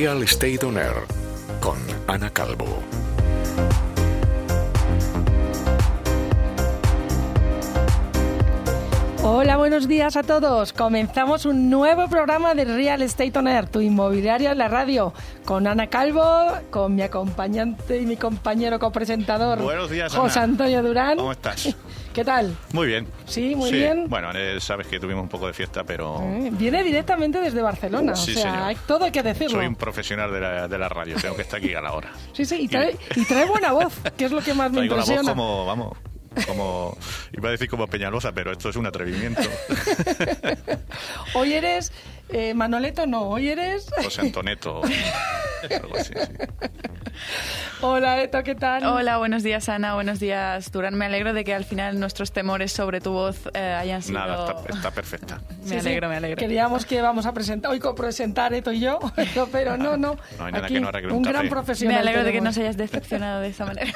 Real Estate On Air con Ana Calvo. Hola, buenos días a todos. Comenzamos un nuevo programa de Real Estate On Air, tu inmobiliario en la radio, con Ana Calvo, con mi acompañante y mi compañero copresentador, Buenos días, José Ana. Antonio Durán. ¿Cómo estás? ¿Qué tal? Muy bien. Sí, muy bien. Bueno, eh, sabes que tuvimos un poco de fiesta, pero Eh, Viene directamente desde Barcelona, Sí, o sea, señor. hay- todo hay que decirlo. soy un profesional de la, de la radio. Tengo que estar aquí a la hora. Sí, sí, y trae, y trae buena voz, que es lo que más me Traigo la voz impresiona. como, vamos, como, iba a decir como Peñalosa, pero esto es un atrevimiento. Hoy eres eh, Manoleto, no, hoy eres... José Antoneto, algo así, sí. Hola, Eto, ¿qué tal? Hola, buenos días Ana, buenos días Durán. Me alegro de que al final nuestros temores sobre tu voz eh, hayan sido... Nada, está, está perfecta. Me Sí, sí. alegro, me alegro. Queríamos que vamos a presentar, hoy copresentar Eto y yo, pero no, no. No hay nada Aquí que no arregle un un gran profesional. Me alegro de que no se hayas decepcionado de esa manera.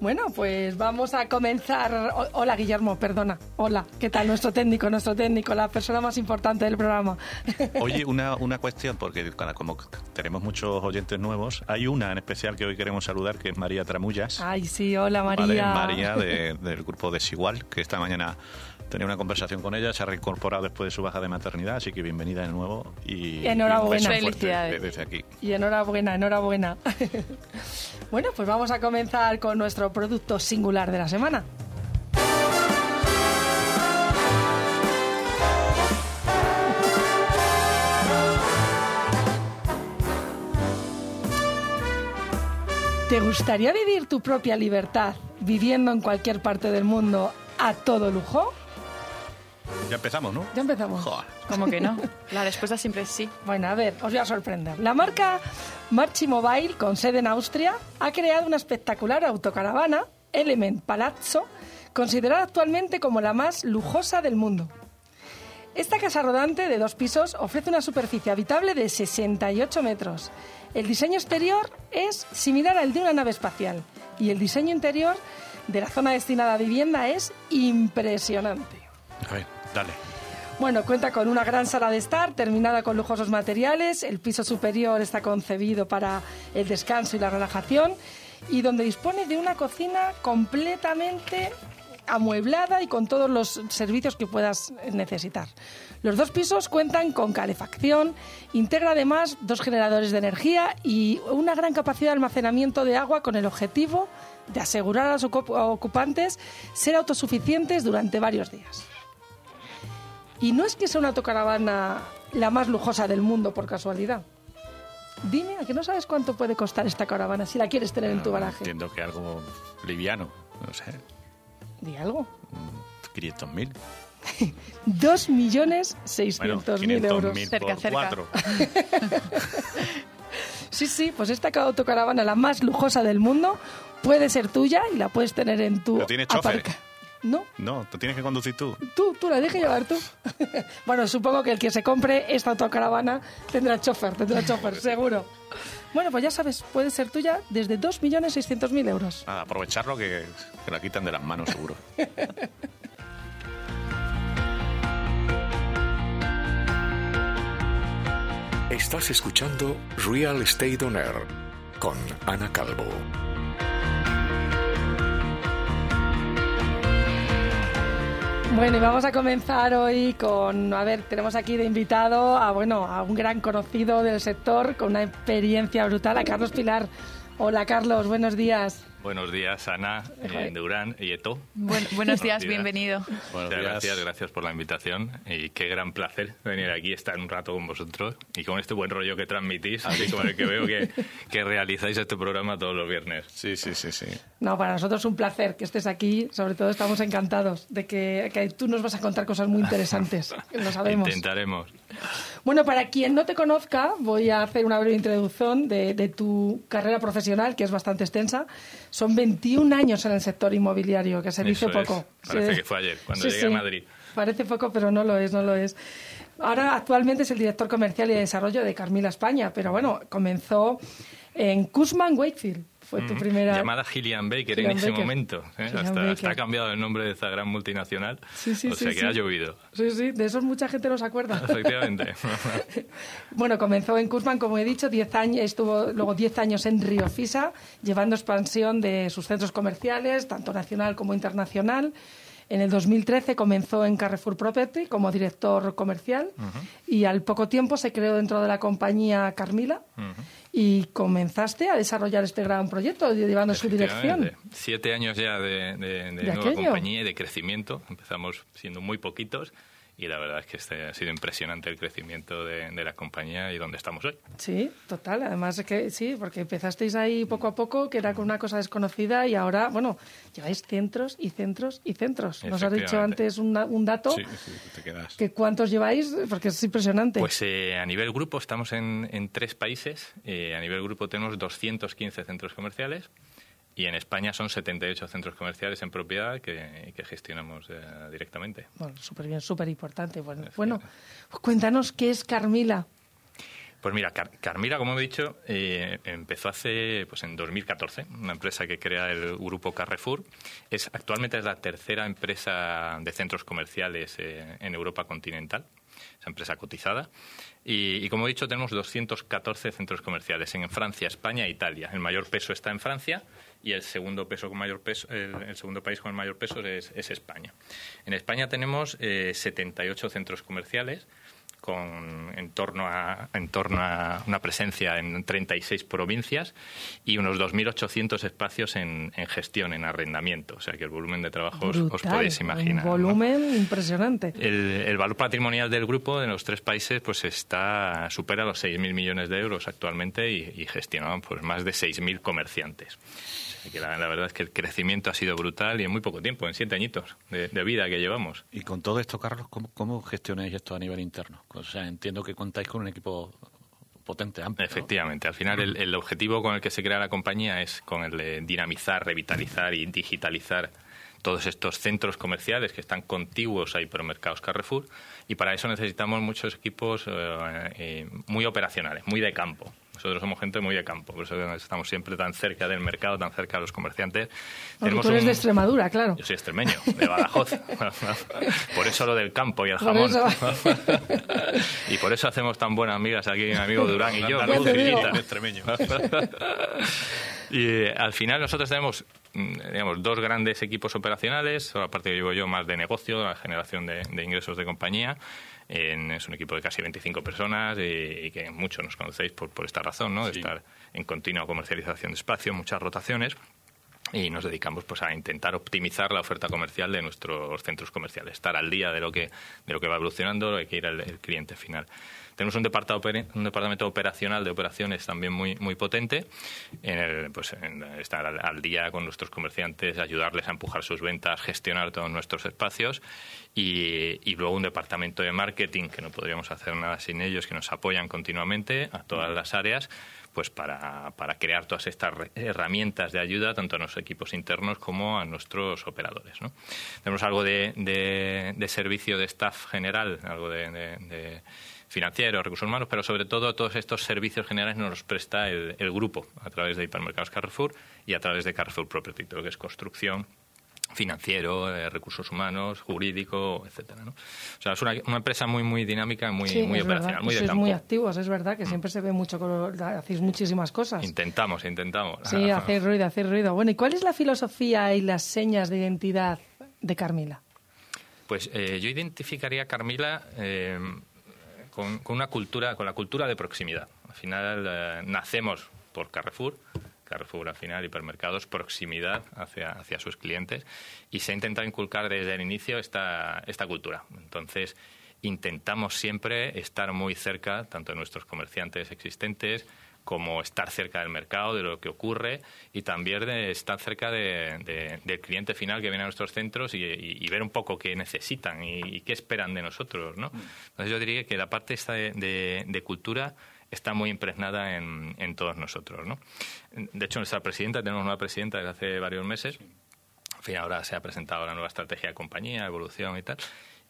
Bueno, pues vamos a comenzar. Hola, Guillermo, perdona. Hola, ¿qué tal? Nuestro técnico, nuestro técnico, la persona más importante del programa. Oye, una, una cuestión, porque como tenemos muchos oyentes nuevos, hay una en especial que hoy queremos saludar, que es María Tramullas. Ay, sí, hola, María. María de- del grupo Desigual, que esta mañana tenía una conversación con ella, se ha reincorporado después de su baja de maternidad, así que bienvenida de nuevo y Enhorabuena. y Felicidades. de- desde aquí. Y enhorabuena, enhorabuena. bueno, pues vamos a comenzar con nuestro producto singular de la semana. ¿Te gustaría vivir tu propia libertad viviendo en cualquier parte del mundo a todo lujo? Ya empezamos, ¿no? Ya empezamos. Joder. ¿Cómo que no? La respuesta siempre es sí. Bueno, a ver, os voy a sorprender. La marca Marchi Mobile, con sede en Austria, ha creado una espectacular autocaravana, Element Palazzo, considerada actualmente como la más lujosa del mundo. Esta casa rodante de dos pisos ofrece una superficie habitable de 68 metros. El diseño exterior es similar al de una nave espacial y el diseño interior de la zona destinada a vivienda es impresionante. A ver, Bueno, cuenta con una gran sala de estar terminada con lujosos materiales. El piso superior está concebido para el descanso y la relajación y donde dispone de una cocina completamente amueblada y con todos los servicios que puedas necesitar. Los dos pisos cuentan con calefacción, integra además dos generadores de energía y una gran capacidad de almacenamiento de agua con el objetivo de asegurar a los ocup- ocupantes ser autosuficientes durante varios días. Y no es que sea una autocaravana la más lujosa del mundo por casualidad. Dime, ¿a que no sabes cuánto puede costar esta caravana si la quieres tener en tu No, garaje? Entiendo que algo liviano, no sé, Di algo. 500.000. Dos millones Bueno, seiscientos mil 500.000 euros. Cerca, cerca. cuatro. Sí, sí, pues esta autocaravana, la más lujosa del mundo, puede ser tuya y la puedes tener en tu ¿Pero tiene chofer? aparca- No, No, te tienes que conducir tú. tú, tú la dejes llevar tú. bueno, supongo que el que se compre esta autocaravana tendrá chofer, tendrá chofer, seguro. Bueno, pues ya sabes, puede ser tuya desde 2.600.000 euros. Nada, aprovecharlo que, que la quitan de las manos, seguro. Estás escuchando Real Estate On Air con Ana Calvo. Bueno, y vamos a comenzar hoy con, a ver, tenemos aquí de invitado a, bueno, a un gran conocido del sector con una experiencia brutal, a Carlos Pilar. Hola Carlos, buenos días. Buenos días, Ana, eh, Durán y Eto. Buen- buenos días, días. bienvenido. Buenos Muchas días. gracias, gracias por la invitación y qué gran placer venir aquí, estar un rato con vosotros y con este buen rollo que transmitís, así como el que veo que, que realizáis este programa todos los viernes. Sí, sí, sí, sí. No, para nosotros es un placer que estés aquí, sobre todo estamos encantados de que, que tú nos vas a contar cosas muy interesantes, lo sabemos. Intentaremos. Bueno, para quien no te conozca, voy a hacer una breve introducción de, de tu carrera profesional, que es bastante extensa. Son 21 años en el sector inmobiliario, que se dice Eso es. poco. Parece Sí. que fue ayer, cuando Sí, llegué a. Madrid. Parece poco, pero no lo es, no lo es. Ahora actualmente es el director comercial y de desarrollo de Carmila España, pero bueno, comenzó en Cushman Wakefield. Fue tu primera... Llamada Gillian Baker en ese Baker. momento. ¿eh? Hasta, ha cambiado el nombre de esta gran multinacional. Sí, sí, o sí, sea que ha llovido. Sí, sí, de eso mucha gente no se acuerda. Efectivamente. Bueno, comenzó en Kurzman, como he dicho, 10 años, estuvo luego 10 años en Río Fisa, llevando expansión de sus centros comerciales, tanto nacional como internacional. En el 2013 comenzó en Carrefour Property como director comercial y al poco tiempo se creó dentro de la compañía Carmila y comenzaste a desarrollar este gran proyecto llevando su dirección. Siete años ya de, de- de De nueva aquello. compañía y de crecimiento. Empezamos siendo muy poquitos y la verdad es que este ha sido impresionante el crecimiento de, de la compañía y donde estamos hoy. Sí, total. Además es que sí, porque empezasteis ahí poco a poco, que era con una cosa desconocida y ahora, bueno, lleváis centros y centros y centros. Nos has dicho antes una- un dato. Sí, sí, te quedas. que ¿Cuántos lleváis? Porque es impresionante. Pues eh, a nivel grupo estamos en, en tres países. Eh, a nivel grupo tenemos 215 centros comerciales y en España son 78 centros comerciales en propiedad que, que gestionamos eh, directamente. Bueno, súper bien, súper importante. Bueno, bueno, cuéntanos qué es Carmila. Pues mira, Car- Carmila, como he dicho, eh, empezó hace, pues en 2014, una empresa que crea el grupo Carrefour. Es, actualmente es la tercera empresa de centros comerciales eh, en Europa continental, esa empresa cotizada. Y, y como he dicho, tenemos 214 centros comerciales en Francia, España e Italia. El mayor peso está en Francia y el segundo peso con mayor peso, el, segundo país con el mayor peso es, es España. En España tenemos eh, 78 centros comerciales con en torno a en torno a una presencia en 36 provincias y unos 2.800 espacios en, en gestión, en arrendamiento. O sea que el volumen de trabajo os, podéis imaginar. Un ¿no? volumen impresionante. El, el valor patrimonial del grupo en los tres países pues está supera los 6.000 millones de euros actualmente y, y gestionaban pues más de 6.000 comerciantes. O sea que la, la verdad es que el crecimiento ha sido brutal y en muy poco tiempo, en siete añitos de, de vida que llevamos. Y con todo esto, Carlos, ¿cómo, cómo gestionáis esto a nivel interno? O sea, entiendo que contáis con un equipo potente, amplio. Efectivamente, al final el, el objetivo con el que se crea la compañía es con el de dinamizar, revitalizar y digitalizar todos estos centros comerciales que están contiguos a hipermercados Carrefour y para eso necesitamos muchos equipos eh, eh, muy operacionales, muy de campo. Nosotros somos gente muy de campo, por eso estamos siempre tan cerca del mercado, tan cerca de los comerciantes. Porque tú eres un- de Extremadura, claro. Yo soy extremeño, de Badajoz. por eso lo del campo y el jamón. y por eso hacemos tan buenas amigas aquí, mi amigo Durán y yo. Y eh, al final nosotros tenemos digamos, dos grandes equipos operacionales, aparte que llevo yo más de negocio, la generación de, de ingresos de compañía. En- es un equipo de casi 25 personas y, y que muchos nos conocéis por, por esta razón, ¿no? de estar en continua comercialización de espacio, muchas rotaciones y nos dedicamos pues a intentar optimizar la oferta comercial de nuestros centros comerciales, estar al día de lo que de lo que va evolucionando, lo que quiere el, el cliente final. Tenemos un departamento, operacional de operaciones también muy muy potente, en el, pues en estar al, día con nuestros comerciantes, ayudarles a empujar sus ventas, gestionar todos nuestros espacios y, luego un departamento de marketing que no podríamos hacer nada sin ellos, que nos apoyan continuamente a todas las áreas pues para, para crear todas estas herramientas de ayuda tanto a nuestros equipos internos como a nuestros operadores. Tenemos algo de, servicio de staff general, algo de- de financiero, recursos humanos, pero sobre todo todos estos servicios generales nos los presta el, el grupo a través de Hipermercados Carrefour y a través de Carrefour Property, todo lo que es construcción, financiero, eh, recursos humanos, jurídico, etcétera. ¿no? O sea, es una, una empresa muy muy dinámica, muy, Sí, muy operacional, verdad. muy de campo. muy activos, es verdad que siempre se ve mucho, con- hacéis muchísimas cosas. Intentamos, intentamos. Sí, hacéis ruido, hacéis ruido. Bueno, ¿y cuál es la filosofía y las señas de identidad de Carmila? Pues eh, yo identificaría a Carmila eh, con, una cultura, con la cultura de proximidad. Al final eh, nacemos por Carrefour, Carrefour al final, hipermercados, proximidad hacia, hacia sus clientes y se intenta inculcar desde el inicio esta, esta cultura. Entonces intentamos siempre estar muy cerca, tanto de nuestros comerciantes existentes, como estar cerca del mercado, de lo que ocurre y también de estar cerca de- de- del cliente final que viene a nuestros centros y, y- y ver un poco qué necesitan y, y qué esperan de nosotros. ¿no? Entonces yo diría que la parte esta de, de- cultura está muy impregnada en, en todos nosotros. ¿no? De hecho, nuestra presidenta, tenemos una presidenta desde hace varios meses, en fin, ahora se ha presentado la nueva estrategia de compañía, evolución y tal.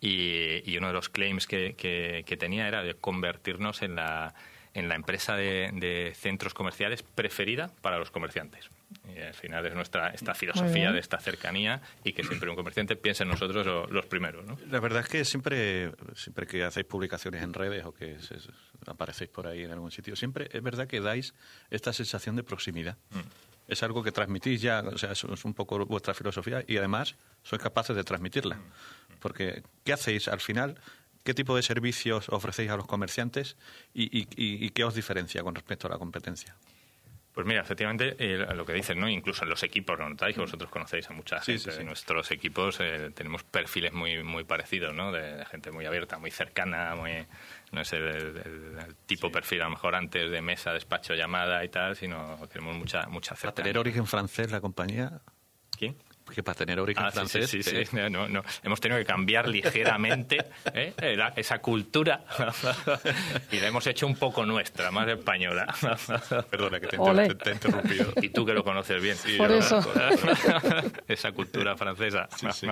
Y, y uno de los claims que, que- que tenía era de convertirnos en la, en la empresa de, de centros comerciales preferida para los comerciantes. Y al final es nuestra esta filosofía de esta cercanía y que siempre un comerciante piense en nosotros lo- los primeros, ¿no? La verdad es que siempre, siempre que hacéis publicaciones en redes o que se- aparecéis por ahí en algún sitio, siempre es verdad que dais esta sensación de proximidad. Es algo que transmitís ya, o sea, eso es un poco vuestra filosofía y además sois capaces de transmitirla. Porque, ¿qué hacéis al final? ¿Qué tipo de servicios ofrecéis a los comerciantes y, y- y- y qué os diferencia con respecto a la competencia? Pues mira, efectivamente, eh, lo que dices, ¿no? Incluso en los equipos, ¿no notáis? Que vosotros conocéis a mucha gente sí, nuestros equipos. eh, tenemos perfiles muy muy parecidos, ¿no? De, de gente muy abierta, muy cercana, muy... No es el, el- el tipo perfil, a lo mejor antes de mesa, despacho, llamada y tal, sino tenemos mucha mucha Para tener cercanía. origen francés la compañía, ¿Quién? Que para tener origen Ah, sí, francés... sí, sí, eh, sí. No, no. Hemos tenido que cambiar ligeramente ¿eh? La- esa cultura y la hemos hecho un poco nuestra, más española. Perdona que te, te he interrumpido. Y tú que lo conoces bien. Por yo lo eso. Esa cultura francesa. sí.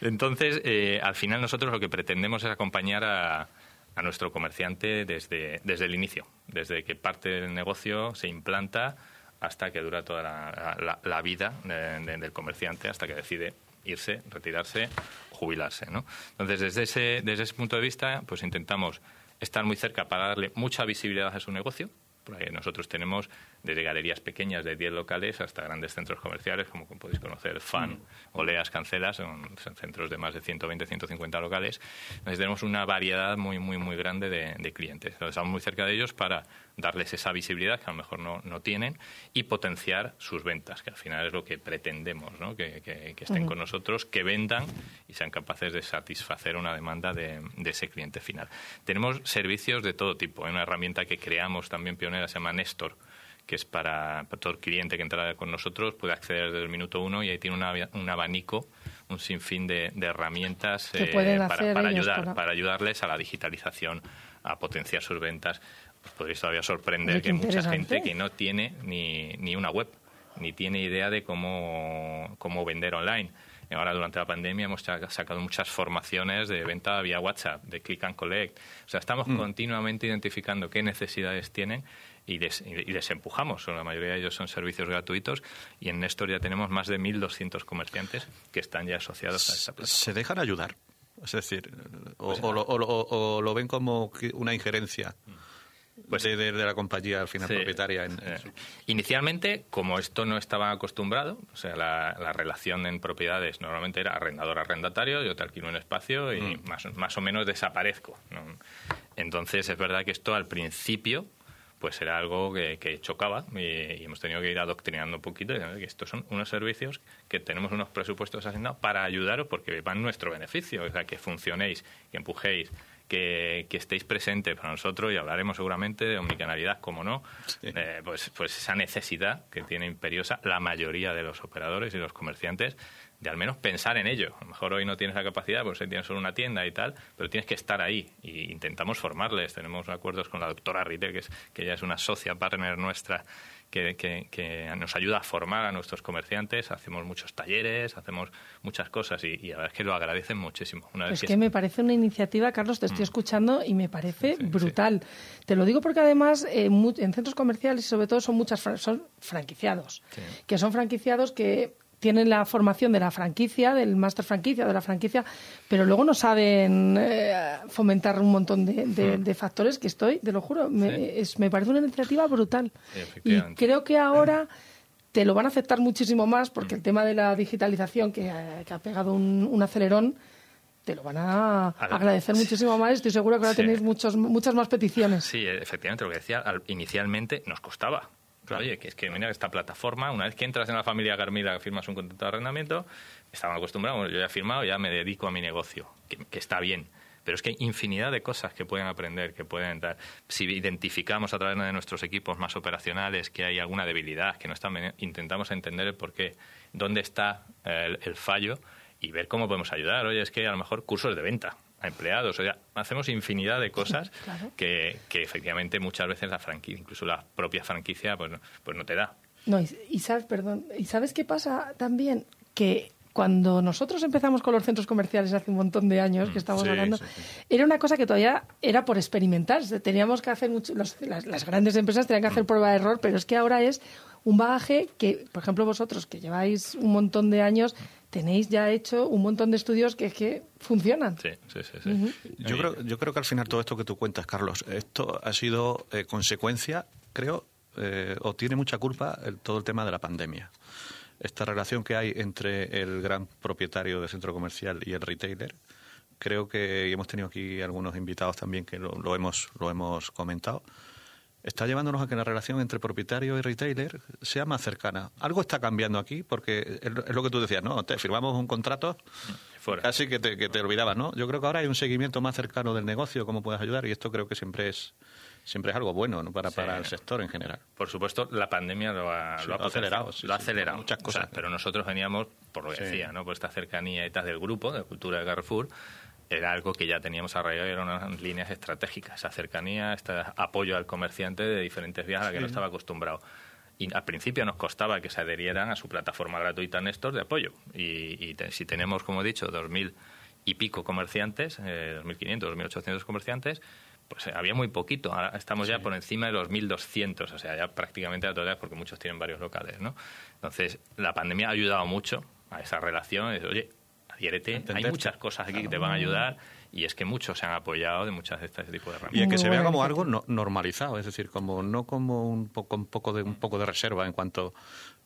Entonces, eh, al final nosotros lo que pretendemos es acompañar a, a nuestro comerciante desde, desde el inicio, desde que parte del negocio, se implanta, hasta que dura toda la, la- la vida de- de- del comerciante, hasta que decide irse, retirarse, jubilarse. ¿no? Entonces, desde ese, desde ese punto de vista, pues intentamos estar muy cerca para darle mucha visibilidad a su negocio. Porque nosotros tenemos desde galerías pequeñas de 10 locales hasta grandes centros comerciales, como podéis conocer, FAN, Oleas, Cancelas, son, son centros de más de 120, 150 locales. Entonces tenemos una variedad muy, muy, muy grande de, de clientes. Entonces, estamos muy cerca de ellos para darles esa visibilidad que a lo mejor no, no tienen y potenciar sus ventas, que al final es lo que pretendemos, ¿no? que, que- que estén con nosotros, que vendan y sean capaces de satisfacer una demanda de, de ese cliente final. Tenemos servicios de todo tipo. Hay una herramienta que creamos también pionera, se llama Nestor, que es para, para todo el cliente que entra con nosotros, puede acceder desde el minuto uno y ahí tiene una- un abanico, un sinfín de, de herramientas pueden para, ayudar, para- para ayudarles a la digitalización, a potenciar sus ventas. Os podréis todavía sorprender Oye, que hay mucha gente que no tiene ni, ni una web, ni tiene idea de cómo, cómo vender online. Ahora, durante la pandemia, hemos sa- sacado muchas formaciones de venta vía WhatsApp, de click and collect. O sea, estamos continuamente identificando qué necesidades tienen y les, y les empujamos. La mayoría de ellos son servicios gratuitos y en Nestor ya tenemos más de 1.200 comerciantes que están ya asociados a esta plataforma. ¿Se dejan ayudar? Es decir, o, o lo, o lo- o lo ven como una injerencia Pues- de, de- la compañía al final Sí. propietaria. En, Eh, Inicialmente, como esto no estaba acostumbrado, o sea, la, la relación en propiedades normalmente era arrendador-arrendatario, yo te alquilo un espacio y Mm. más, más o menos desaparezco. ¿no? Entonces, es verdad que esto al principio pues era algo que, que chocaba y, y hemos tenido que ir adoctrinando un poquito y que estos son unos servicios que tenemos unos presupuestos asignados para ayudaros porque van en nuestro beneficio, o sea, que funcionéis, que empujéis, que, que estéis presentes para nosotros y hablaremos seguramente de omnicanalidad, como no, eh, pues, pues esa necesidad que tiene imperiosa la mayoría de los operadores y los comerciantes de al menos pensar en ello. A lo mejor hoy no tienes la capacidad, pues hoy tienes solo una tienda y tal, pero tienes que estar ahí y intentamos formarles. Tenemos acuerdos con la doctora Ritter, que, es, que ella es una socia partner nuestra que, que- que nos ayuda a formar a nuestros comerciantes. Hacemos muchos talleres, hacemos muchas cosas y, y la verdad es que lo agradecen muchísimo. Una vez Es que me parece una iniciativa, Carlos, Mm. te estoy escuchando y me parece brutal. Te lo digo porque además eh, en centros comerciales sobre todo son muchas fran- son franquiciados, que son franquiciados que tienen la formación de la franquicia, del máster franquicia, de la franquicia, pero luego no saben eh, fomentar un montón de, Mm. de- de factores que estoy, te lo juro, me, es- me parece una iniciativa brutal. Y creo que ahora te lo van a aceptar muchísimo más porque el tema de la digitalización que, ha- que ha pegado un, un acelerón te lo van a agradecer sí. muchísimo más. Estoy seguro que ahora Sí. tenéis muchos, muchas más peticiones. Sí, efectivamente, lo que decía, al- inicialmente nos costaba. Oye, que es que mira esta plataforma, una vez que entras en la familia Garmida, que firmas un contrato de arrendamiento, estaban acostumbrados, bueno, yo ya he firmado, ya me dedico a mi negocio, que, está bien. Pero es que hay infinidad de cosas que pueden aprender, que pueden dar. Si identificamos a través de nuestros equipos más operacionales que hay alguna debilidad, que no están, intentamos entender el por qué, dónde está el, el fallo y ver cómo podemos ayudar. Oye, es que a lo mejor cursos de venta a empleados, o sea, hacemos infinidad de cosas Claro. que, que efectivamente muchas veces la franquicia, incluso la propia franquicia, pues, no- pues no te da. No, y, y sabes, perdón, ¿y sabes qué pasa también? Que cuando nosotros empezamos con los centros comerciales hace un montón de años, que estamos sí, hablando, sí, sí. era una cosa que todavía era por experimentar. Teníamos que hacer mucho, los- las, las grandes empresas tenían que hacer prueba de error, pero es que ahora es un bagaje que, por ejemplo, vosotros que lleváis un montón de años, tenéis ya hecho un montón de estudios que, que funcionan. Sí, sí, sí. yo, creo, yo creo que al final todo esto que tú cuentas, Carlos, esto ha sido eh, consecuencia, creo, eh, o tiene mucha culpa el, todo el tema de la pandemia. Esta relación que hay entre el gran propietario del centro comercial y el retailer, creo que hemos tenido aquí algunos invitados también que lo, lo hemos, lo hemos comentado está llevándonos a que la relación entre propietario y retailer sea más cercana. Algo está cambiando aquí, porque es lo que tú decías, ¿no? Te firmamos un contrato, Fuera. casi que te, que te olvidabas, ¿no? Yo creo que ahora hay un seguimiento más cercano del negocio, cómo puedes ayudar, y esto creo que siempre es siempre es algo bueno ¿no? para, para el sector en general. Por supuesto, la pandemia lo ha, lo ha acelerado. lo ha acelerado. Muchas cosas. pero nosotros veníamos, por lo que decía, ¿no? por esta cercanía y tal del grupo, de cultura de Carrefour, era algo que ya teníamos arraigado, eran unas líneas estratégicas, esa cercanía, este apoyo al comerciante de diferentes vías a la que no estaba acostumbrado. Y al principio nos costaba que se adherieran a su plataforma gratuita Néstor de apoyo. Y, si tenemos, como he dicho, dos mil y pico comerciantes, eh, 2.500, 2.800 comerciantes, pues eh, había muy poquito. Ahora estamos ya por encima de los 1.200, o sea, ya prácticamente a todas, porque muchos tienen varios locales, ¿no? Entonces, la pandemia ha ayudado mucho a esa relación. oye, hay muchas cosas aquí que te van a ayudar y es que muchos se han apoyado de muchas de este tipo de herramientas. Y que se vea como algo normalizado, es decir, como no como un poco, un poco de un poco de reserva en cuanto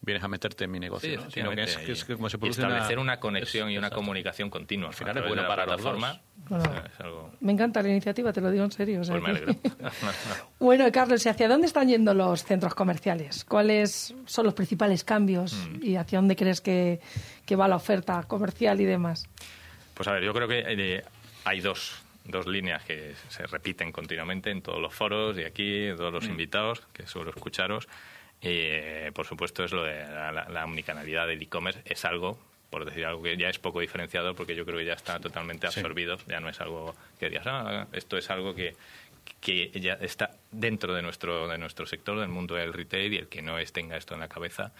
vienes a meterte en mi negocio, sino que es, como se produce establecer una, conexión y una comunicación continua. Al final es bueno para la plataforma. Me encanta la iniciativa, te lo digo en serio. Pues bueno, Carlos, ¿y hacia dónde están yendo los centros comerciales? ¿Cuáles son los principales cambios mm. y hacia dónde crees que, que, va la oferta comercial y demás? Pues a ver, yo creo que eh, hay dos, dos líneas que se repiten continuamente en todos los foros y aquí, todos los mm. invitados, que suelo escucharos. Eh, por supuesto, es lo de la, la, omnicanalidad del e-commerce. Es algo, por decir algo que ya es poco diferenciado, porque yo creo que ya está totalmente absorbido. Ya no es algo que digas, ah, esto es algo que, que ya está dentro de nuestro, de nuestro sector, del mundo del retail, y el que no es, tenga esto en la cabeza,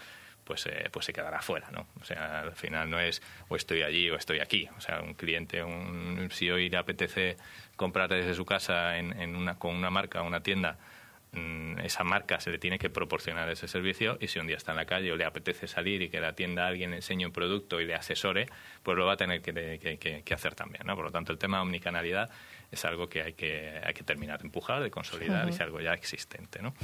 pues, eh, pues se quedará fuera, ¿no? O sea, al final no es o estoy allí o estoy aquí. O sea, un cliente, un, si hoy le apetece comprar desde su casa en, en una, con una marca, una tienda, esa marca se le tiene que proporcionar ese servicio y si un día está en la calle o le apetece salir y que la tienda alguien enseñe un producto y le asesore, pues lo va a tener que, hacer también. ¿no? Por lo tanto, el tema de omnicanalidad es algo que hay que, hay que terminar de empujar, de consolidar y es algo ya existente. ¿no?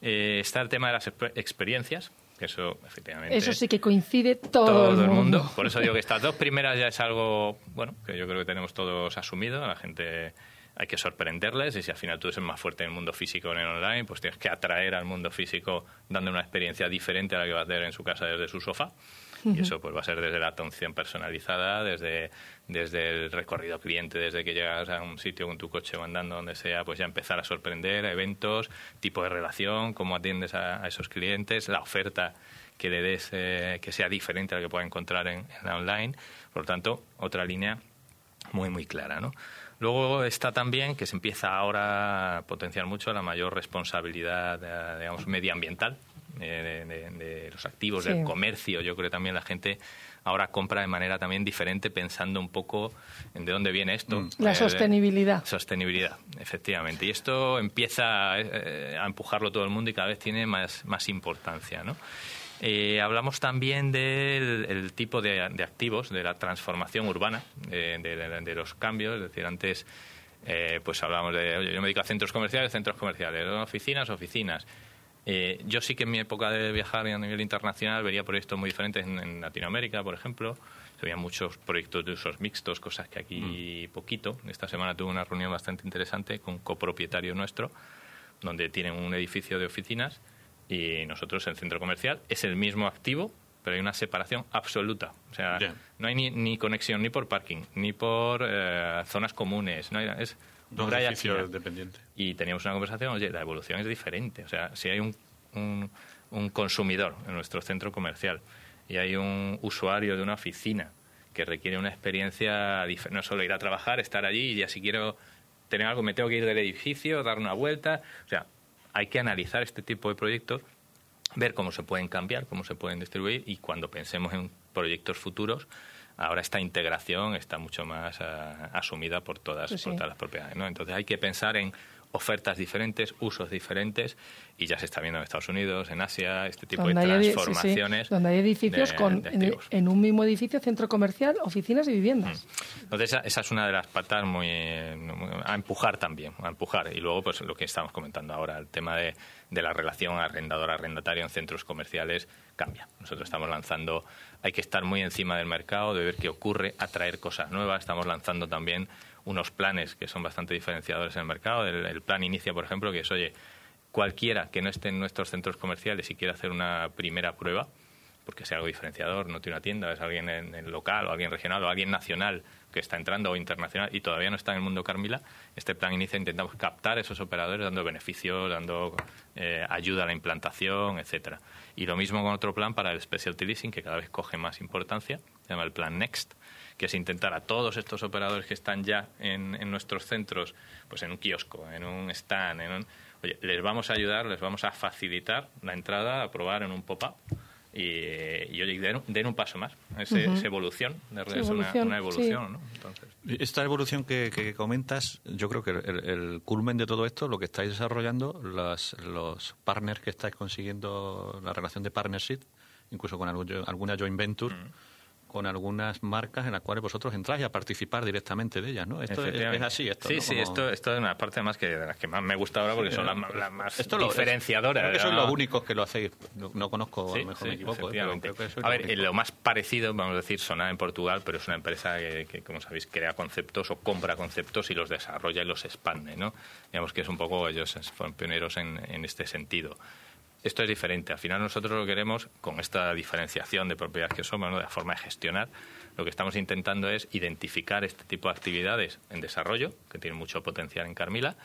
Eh, está el tema de las experiencias, que eso efectivamente eso sí que coincide todo, el, mundo. por eso digo que estas dos primeras ya es algo bueno que yo creo que tenemos todos asumido la gente hay que sorprenderles y si al final tú eres más fuerte en el mundo físico en el online, pues tienes que atraer al mundo físico dando una experiencia diferente a la que va a tener en su casa desde su sofá. Y eso pues va a ser desde la atención personalizada, desde, desde el recorrido cliente, desde que llegas a un sitio con tu coche o andando donde sea, pues ya empezar a sorprender, eventos, tipo de relación, cómo atiendes a, esos clientes, la oferta que le des eh, que sea diferente a la que pueda encontrar en, en la online. Por lo tanto, otra línea muy, muy clara, ¿no? Luego está también que se empieza ahora a potenciar mucho la mayor responsabilidad, eh, digamos, medioambiental eh, de, los activos, del comercio. Yo creo que también la gente ahora compra de manera también diferente, pensando un poco en de dónde viene esto. Mm. La eh, sostenibilidad. Sostenibilidad, efectivamente. Y esto empieza a empujarlo todo el mundo y cada vez tiene más, más importancia, ¿no? Eh, hablamos también del tipo de, activos, de la transformación urbana, de, los cambios. Es decir, antes eh, pues hablamos de, oye, yo me dedico a centros comerciales, centros comerciales, oficinas, oficinas. Eh, yo sí que en mi época de viajar a nivel internacional vería proyectos muy diferentes en, Latinoamérica, por ejemplo. Se veían muchos proyectos de usos mixtos, cosas que aquí mm. poquito. Esta semana tuve una reunión bastante interesante con un copropietario nuestro, donde tienen un edificio de oficinas y nosotros el centro comercial es el mismo activo, pero hay una separación absoluta. O sea, no hay ni, ni, conexión ni por parking, ni por eh, zonas comunes. No hay, es Dos edificios dependientes. Y teníamos una conversación, oye, la evolución es diferente. O sea, si hay un, un, un consumidor en nuestro centro comercial y hay un usuario de una oficina que requiere una experiencia no solo ir a trabajar, estar allí y ya si quiero tener algo me tengo que ir del edificio, dar una vuelta, o sea, hay que analizar este tipo de proyectos, ver cómo se pueden cambiar, cómo se pueden distribuir y cuando pensemos en proyectos futuros, ahora esta integración está mucho más ah, asumida por todas, por todas las propiedades. ¿no? Entonces hay que pensar en ofertas diferentes, usos diferentes, y ya se está viendo en Estados Unidos, en Asia, este tipo de Donde hay edi- sí, sí, transformaciones. donde hay edificios de- con, de en, un mismo edificio, centro comercial, oficinas y viviendas. Entonces, esa, esa es una de las patas muy, muy- a empujar también, a empujar. Y luego, pues lo que estamos comentando ahora, el tema de, de la relación arrendador-arrendatario en centros comerciales cambia. Nosotros estamos lanzando, hay que estar muy encima del mercado, de ver qué ocurre, atraer cosas nuevas. Estamos lanzando también unos planes que son bastante diferenciadores en el mercado. El, plan inicia, por ejemplo, que es, oye, cualquiera que no esté en nuestros centros comerciales y quiera hacer una primera prueba, porque sea algo diferenciador, no tiene una tienda, es alguien en el local o alguien regional o alguien nacional que está entrando o internacional y todavía no está en el mundo Carmila, este plan inicia intentamos captar esos operadores dando beneficios, dando eh, ayuda a la implantación, etcétera. Y lo mismo con otro plan para el specialty leasing que cada vez coge más importancia, se llama el plan Next, que es intentar a todos estos operadores que están ya en, en nuestros centros, pues en un kiosco, en un stand, en un, oye, les vamos a ayudar, les vamos a facilitar la entrada a probar en un pop-up y, y, oye, den, den un paso más. Es, es evolución, de- Sí, es una, evolución, una evolución, ¿no? Entonces, Esta evolución que, que comentas, yo creo que el, el culmen de todo esto, lo que estáis desarrollando, las- los partners que estáis consiguiendo, la relación de partnership, incluso con algún- alguna joint venture, con algunas marcas en las cuales vosotros entráis a participar directamente de ellas, ¿no? Esto es, así, esto, Sí, ¿no? sí, esto, esto es una parte más que de las que más me gusta ahora porque son las, más- las más Esto lo- diferenciadoras. Creo que sois ¿no? los únicos que lo hacéis. No, no conozco, a lo mejor sí, me equivoco, ¿eh? creo que A ver, lo más parecido, vamos a decir, Sonar en Portugal, pero es una empresa que, que, como sabéis, crea conceptos o compra conceptos y los desarrolla y los expande, ¿no? Digamos que es un poco, ellos fueron pioneros en, en este sentido. Esto es diferente. Al final nosotros lo que queremos, con esta diferenciación de propiedades que somos, ¿no? de la forma de gestionar, lo que estamos intentando es identificar este tipo de actividades en desarrollo, que tienen mucho potencial en Carmila,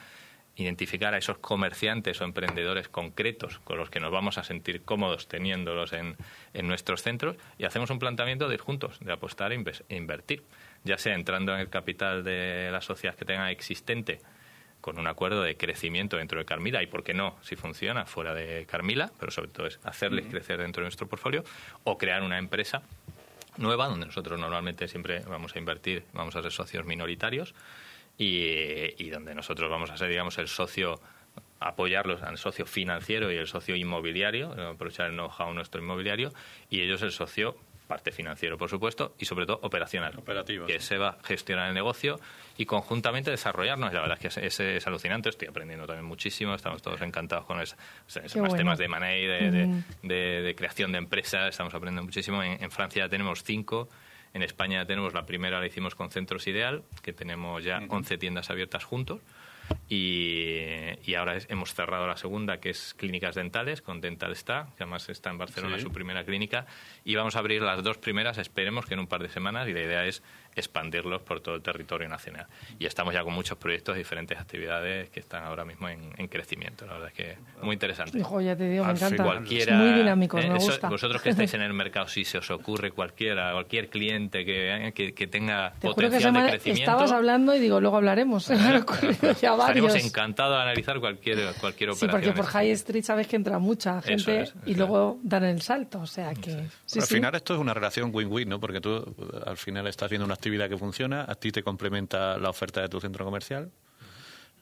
identificar a esos comerciantes o emprendedores concretos con los que nos vamos a sentir cómodos teniéndolos en, en nuestros centros y hacemos un planteamiento de ir juntos, de apostar e invertir, ya sea entrando en el capital de la sociedad que tenga existente con un acuerdo de crecimiento dentro de Carmila y, por qué no, si funciona, fuera de Carmila, pero sobre todo es hacerles crecer dentro de nuestro portfolio o crear una empresa nueva donde nosotros normalmente siempre vamos a invertir, vamos a ser socios minoritarios y, y donde nosotros vamos a ser, digamos, el socio apoyarlos al socio financiero y el socio inmobiliario, aprovechar el know-how nuestro inmobiliario y ellos el socio parte financiero, por supuesto, y sobre todo operacional, Operativo, que sí. se va a gestionar el negocio y conjuntamente desarrollarnos. La verdad es que es, es- es alucinante, estoy aprendiendo también muchísimo, estamos todos encantados con bueno. temas de money, de, de- Ujú. de- de creación de empresas, estamos aprendiendo muchísimo. En, en Francia ya tenemos cinco, en España tenemos la primera, la hicimos con Centros Ideal, que tenemos ya 11 tiendas abiertas juntos. Y, y ahora es- hemos cerrado la segunda, que es clínicas dentales, con Dental Star, que además está en Barcelona, Sí. su primera clínica. Y vamos a abrir las dos primeras, esperemos que en un par de semanas, y la idea es expandirlos por todo el territorio nacional. Y estamos ya con muchos proyectos, diferentes actividades que están ahora mismo en, en crecimiento. La verdad es que muy interesante. Hijo, ya te digo, me fin, encanta. Cualquiera, Es muy dinámico, eh, me eso- gusta. Vosotros que estáis en el mercado, si se os ocurre cualquiera, cualquier cliente que, eh, que, que tenga Te juro que potencial de crecimiento, estabas hablando y digo, luego hablaremos. Ya estaremos encantados de analizar cualquier, cualquier Sí, operación. porque por High Street sabes que entra mucha gente es, y luego dan el salto. O sea que. Sí, al sí. final esto es una relación win-win, ¿no? Porque tú eh, al final estás viendo una actividad que funciona, a ti te complementa la oferta de tu centro comercial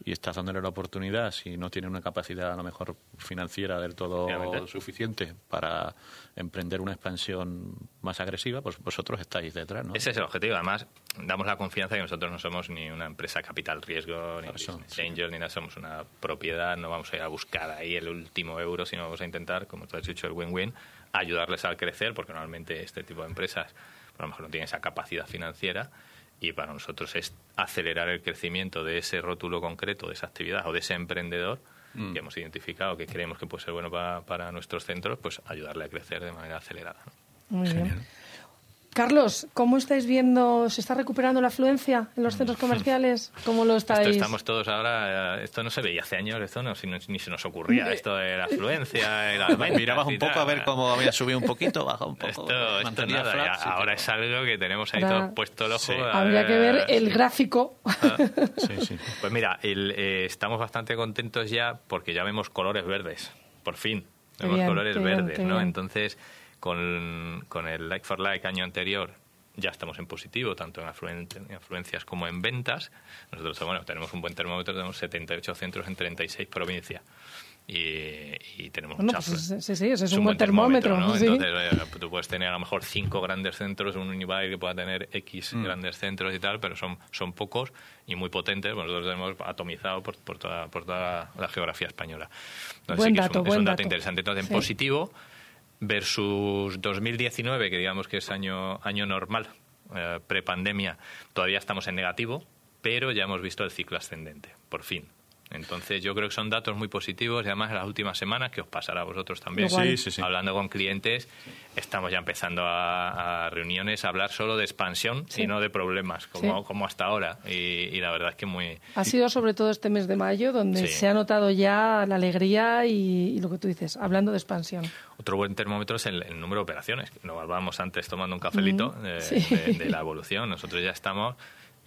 y estás dándole la oportunidad, si no tiene una capacidad a lo mejor financiera del todo suficiente para emprender una expansión más agresiva, pues vosotros estáis detrás, ¿no? Ese es el objetivo. Además, damos la confianza que nosotros no somos ni una empresa capital riesgo, ni Eso, business angel, ni nada. Somos una propiedad. No vamos a ir a buscar ahí el último euro, sino vamos a intentar, como tú has dicho, el win-win, ayudarles a crecer, porque normalmente este tipo de empresas a lo mejor no tienen esa capacidad financiera. Y para nosotros es acelerar el crecimiento de ese rótulo concreto, de esa actividad o de ese emprendedor que hemos identificado que creemos que puede ser bueno para, para nuestros centros, pues ayudarle a crecer de manera acelerada. ¿no? Muy bien. Carlos, ¿cómo estáis viendo? ¿Se está recuperando la afluencia en los centros comerciales? ¿Cómo lo estáis? Esto estamos todos ahora, eh, esto no se veía hace años, esto no, ni se nos ocurría, esto de la afluencia, el aumento, Mirabas un poco a ver cómo había subido un poquito, bajado un poco. Esto, esto nada, flat, ya sí, ahora pero- es algo que tenemos ahí Ahora- todo puesto el ojo. Sí. Habría que ver el sí. gráfico. Sí, sí. Pues mira, el, eh, estamos bastante contentos ya porque ya vemos colores verdes, por fin. Vemos bien, colores bien, verdes, ¿no? bien. Entonces, con, con el like for like año anterior, ya estamos en positivo, tanto en, afluencias como en ventas. Nosotros, bueno, tenemos un buen termómetro, tenemos 78 centros en 36 provincias y, tenemos bueno, pues sí, sí, ese es, un, buen termómetro. Entonces, eh, tú puedes tener a lo mejor cinco grandes centros, un Unibail que pueda tener X mm. grandes centros y tal, pero son, son pocos y muy potentes. nosotros tenemos atomizado por, por, toda, por toda la geografía española. buen dato, es un, dato. interesante. Entonces, en positivo versus 2019, que digamos que es año, año normal, eh, prepandemia, todavía estamos en negativo, pero ya hemos visto el ciclo ascendente, por fin. Entonces yo creo que son datos muy positivos y además en las últimas semanas, que os pasará a vosotros también, hablando con clientes, estamos ya empezando a, reuniones a hablar solo de expansión y no de problemas, como, como hasta ahora. Y, la verdad es que muy... Ha sido sobre todo este mes de mayo donde se ha notado ya la alegría y, lo que tú dices, hablando de expansión. Otro buen termómetro es el, número de operaciones. Nos hablábamos antes tomando un cafelito de la evolución. Nosotros ya estamos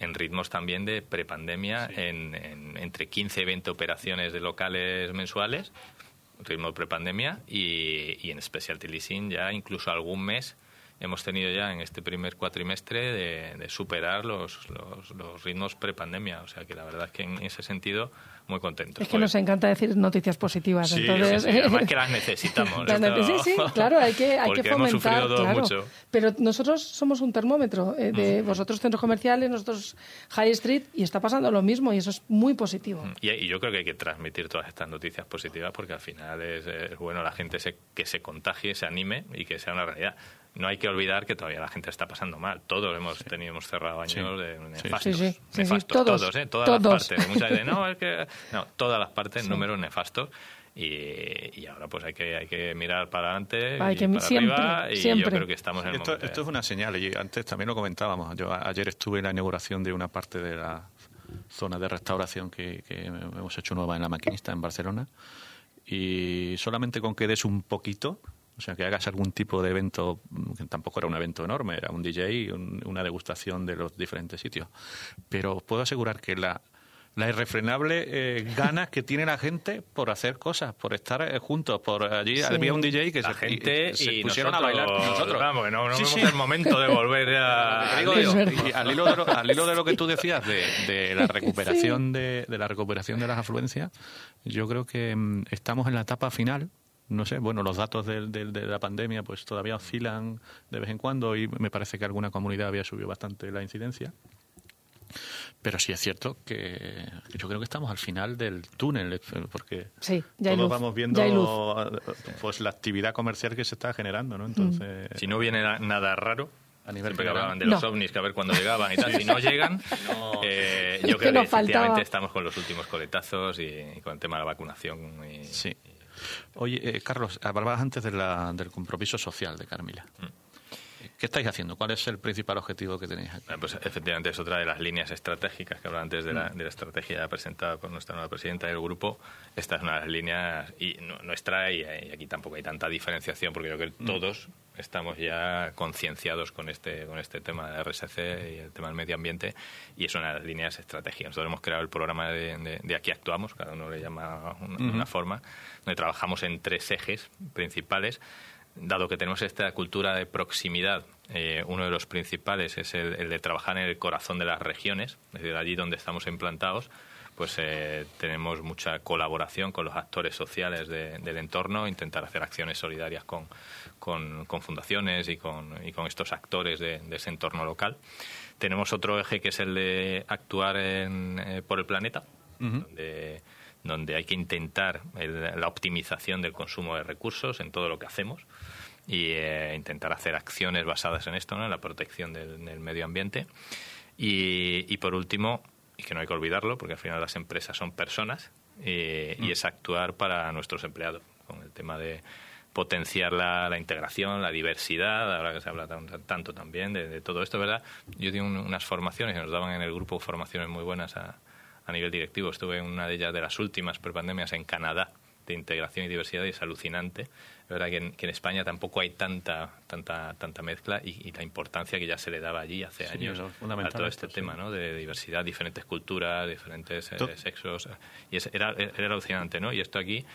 en ritmos también de prepandemia, en, entre 15 y 20 operaciones de locales mensuales, ritmo prepandemia, y, y en specialty leasing ya incluso algún mes hemos tenido ya en este primer cuatrimestre de, superar los, los, los ritmos prepandemia. O sea que la verdad es que en ese sentido muy contentos. Es que nos encanta decir noticias positivas. entonces... además que las necesitamos. Sí, sí, claro, hay que, hay que fomentar. Claro. Pero nosotros somos un termómetro eh, de vosotros centros comerciales, nosotros High Street, y está pasando lo mismo y eso es muy positivo. Y, yo creo que hay que transmitir todas estas noticias positivas porque al final es, es bueno la gente se, que se contagie, se anime y que sea una realidad no hay que olvidar que todavía la gente está pasando mal. Todos hemos tenido, hemos cerrado años de nefastos. Sí, nefastos todos, todos, ¿eh? todas las partes. Muchas no, es que, no, todas las partes, números nefastos. Y, ahora pues hay que hay que mirar para adelante y para arriba y yo creo que estamos en el esto, momento. Esto es una señal y antes también lo comentábamos. Yo ayer estuve en la inauguración de una parte de la zona de restauración que, que hemos hecho nueva en la maquinista en Barcelona y solamente con que des un poquito o sea, que hagas algún tipo de evento, que tampoco era un evento enorme, era un DJ, una degustación de los diferentes sitios. Pero puedo asegurar que la, la irrefrenable eh, ganas que tiene la gente por hacer cosas, por estar eh, juntos, por allí había un DJ que la se, gente y, pusieron a bailar con nosotros. Vamos, no, no sí, el momento de volver a... al, hilo de lo, al hilo de lo que tú decías de, de la recuperación de, de la recuperación de las afluencias, yo creo que mm, estamos en la etapa final no sé, bueno, los datos de, la pandemia pues todavía oscilan de vez en cuando y me parece que alguna comunidad había subido bastante la incidencia. Pero sí es cierto que yo creo que estamos al final del túnel, porque todos vamos viendo pues la actividad comercial que se está generando, ¿no? Entonces, si no viene nada raro, a nivel que hablaban de los ovnis, que a ver cuándo llegaban y tal. Si no llegan, eh, yo creo que, efectivamente estamos con los últimos coletazos y, con el tema de la vacunación. Y, sí. Oye, eh, Carlos, hablabas antes de la, del compromiso social de Carmila. Mm. ¿Qué estáis haciendo? ¿Cuál es el principal objetivo que tenéis aquí? Pues efectivamente es otra de las líneas estratégicas que hablaba antes de la, de la estrategia presentada por nuestra nueva presidenta del grupo. Esta es una de las líneas y nuestra y, aquí tampoco hay tanta diferenciación porque creo que mm. todos estamos ya concienciados con este con este tema de RSC y el tema del medio ambiente y es una de las líneas estratégicas. Nosotros hemos creado el programa de, de, Aquí Actuamos, cada uno le llama una, una forma, donde trabajamos en tres ejes principales dado que tenemos esta cultura de proximidad, eh, uno de los principales es el, de trabajar en el corazón de las regiones, es decir, allí donde estamos implantados, pues eh, tenemos mucha colaboración con los actores sociales del entorno, intentar hacer acciones solidarias con, fundaciones y con, estos actores de, ese entorno local. Tenemos otro eje que es el de actuar eh, por el planeta, donde hay que intentar la optimización del consumo de recursos en todo lo que hacemos y eh, intentar hacer acciones basadas en esto, ¿no? en la protección del, medio ambiente. Y, por último, y que no hay que olvidarlo, porque al final las empresas son personas, y mm. es actuar para nuestros empleados, con el tema de potenciar la, integración, la diversidad, ahora que se habla tanto también de, todo esto, ¿verdad? Yo di unas formaciones nos daban en el grupo formaciones muy buenas a, a nivel directivo. Estuve en una de ellas de las últimas prepandemias en Canadá de integración y diversidad y es alucinante. Es verdad que en, España tampoco hay tanta tanta tanta mezcla y, la importancia que ya se le daba allí hace años a todo este tema ¿no? de diversidad, diferentes culturas, diferentes eh, sexos. Y era, era alucinante, ¿no? Y esto aquí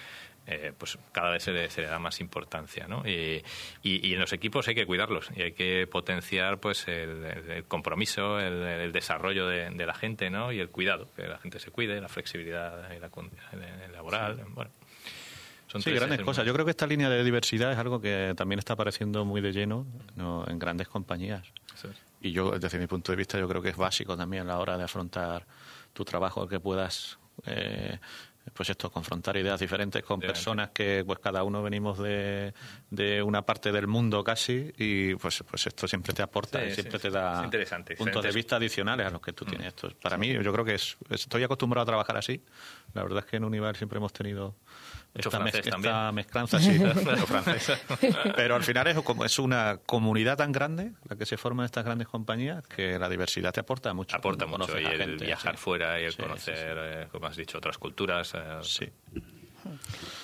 eh, pues cada vez se le, se le, da más importancia, ¿no? Y, y, en los equipos hay que cuidarlos y hay que potenciar pues el, compromiso, el, desarrollo de, la gente, ¿no? Y el cuidado, que la gente se cuide, la flexibilidad y la, laboral, bueno. Son sí, grandes cosas. Yo creo que esta línea de diversidad es algo que también está apareciendo muy de lleno en grandes compañías. Y yo, desde mi punto de vista, yo creo que es básico también a la hora de afrontar tu trabajo, que puedas eh, pues esto, confrontar ideas diferentes con personas que pues cada uno venimos de, de, una parte del mundo casi y pues pues esto siempre te aporta y siempre te da puntos de vista adicionales a los que tú tienes. Esto, para mí, yo creo que es, estoy acostumbrado a trabajar así. La verdad es que en Univar siempre hemos tenido esta, mezclanza, sí, Pero al final es, como, es una comunidad tan grande la que se forma en estas grandes compañías que la diversidad te aporta mucho. Aporta mucho y el viajar fuera y el conocer, eh, como has dicho, otras culturas. Eh, sí.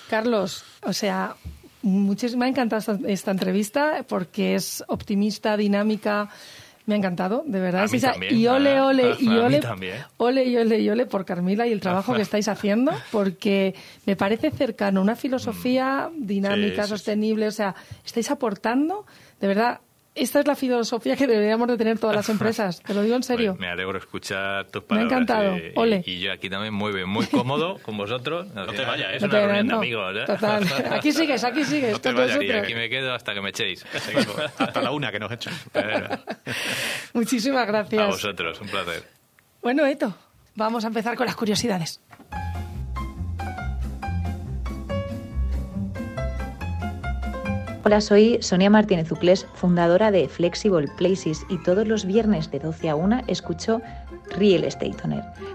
Carlos, o sea, muchísimo, me ha encantado esta entrevista porque es optimista, dinámica me ha encantado, de verdad. y ole, ole, y ole, ole, y ole, y ole por Carmila y el trabajo que estáis haciendo, porque me parece cercano una filosofía mm. dinámica, sostenible, o sea, estáis aportando, de verdad, esta es la filosofía que deberíamos de tener todas las empresas. Te lo digo en serio. me alegro escuchar tus palabras. Me ha encantado. Y, Ole. Y, yo aquí también muy bien, muy cómodo con vosotros. No, te vayas, es una reunión de amigos. ¿eh? Total. Aquí sigues, aquí sigues. No te vayas, y aquí me quedo hasta que me echéis. hasta la una que nos echan. Muchísimas gracias. A vosotros, un placer. Bueno, Eto, vamos a empezar con las curiosidades. Hola, soy Sonia Martínez Uclés, fundadora de Flexible Places y todos los viernes de 12 a 1 escucho Real Estate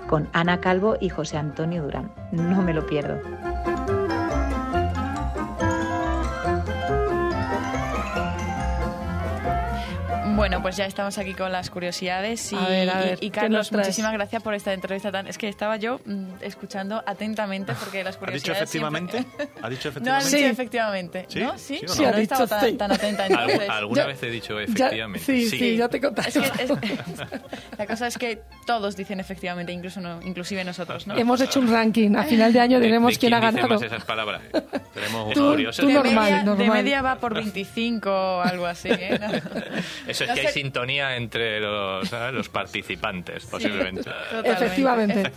con Ana Calvo y José Antonio Durán. No me lo pierdo. Bueno, pues ya estamos aquí con las curiosidades y, Carlos, muchísimas gracias por esta entrevista tan. Es que estaba yo mm, escuchando atentamente porque las curiosidades. ¿Ha dicho efectivamente? ¿Ha dicho efectivamente? No, ha dicho efectivamente. ¿Sí? ¿No? Sí, sí, no? he estado tan, atenta. Entonces. ¿Alguna vez he dicho efectivamente? sí, sí, ya te conté. la cosa es que todos dicen efectivamente, incluso no, inclusive nosotros, ¿no? Hemos hecho un ranking. A final de año diremos quién, ha ganado. Más esas palabras? Tenemos tú, tú normal, media, normal. De media va por 25 o algo así. ¿eh? Eso es que hay sintonía entre los, los participantes, posiblemente. Efectivamente.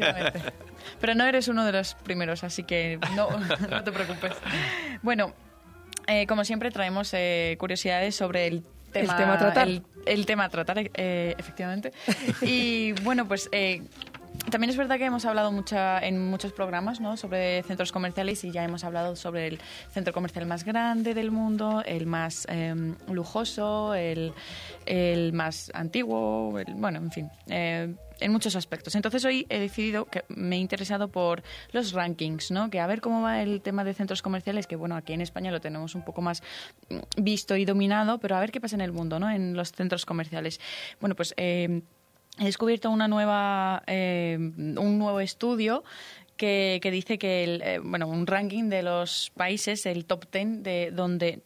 Pero no eres uno de los primeros, así que no, no te preocupes. Bueno, eh, como siempre traemos eh, curiosidades sobre el tema, el tema a tratar. El, tema a tratar, eh, efectivamente. Y bueno, pues también es verdad que hemos hablado mucha, en muchos programas ¿no? sobre centros comerciales y ya hemos hablado sobre el centro comercial más grande del mundo, el más em, lujoso, el, el, más antiguo, bueno, en fin, eh, en muchos aspectos. Entonces hoy he decidido que me he interesado por los rankings, ¿no? que a ver cómo va el tema de centros comerciales, que bueno, aquí en España lo tenemos un poco más visto y dominado, pero a ver qué pasa en el mundo, ¿no? en los centros comerciales. Bueno, pues... Eh, he descubierto una nueva, eh, un nuevo estudio que, que dice que, el, eh, bueno, un ranking de los países, el top ten de donde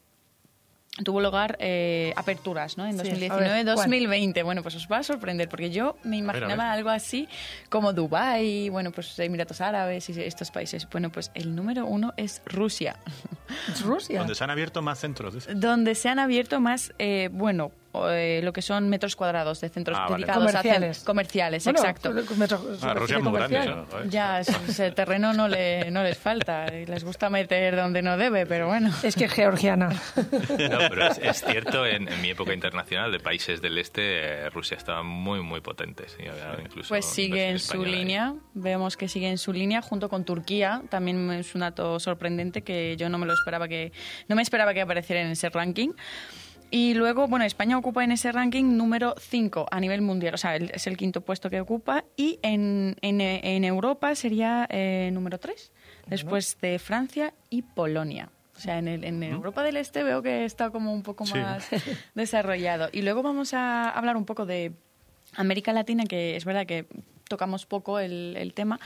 tuvo lugar eh, aperturas ¿no? en 2019-2020. Bueno, pues os va a sorprender porque yo me imaginaba algo así como Dubái, bueno, pues Emiratos Árabes y estos países. Bueno, pues el número uno es Rusia. ¿Es Rusia? Donde se han abierto más centros. Donde se han abierto más, eh, bueno, eh, lo que son metros cuadrados de centros ah, dedicados comerciales. a comerciales, exacto. Ah, Rusia es muy grande. Ya, ese terreno no, le, no les falta. Les gusta meter donde no debe, pero bueno. Es que es georgiana. No, pero es, cierto, en, mi época internacional de países del este, eh, Rusia estaba muy, muy potente. pues sigue en su línea. Vemos que sigue en su línea junto con Turquía. También es un dato sorprendente que yo no me lo esperaba que no me esperaba que apareciera en ese ranking. Y luego, bueno, España ocupa en ese ranking número 5 a nivel mundial, o sea, es el quinto puesto que ocupa. Y en, en, Europa sería eh, número 3, después de Francia y Polonia. O sea, en, el, en Europa del Este veo que está como un poco más desarrollado. Y luego vamos a hablar un poco de América Latina, que es verdad que tocamos poco el, el tema.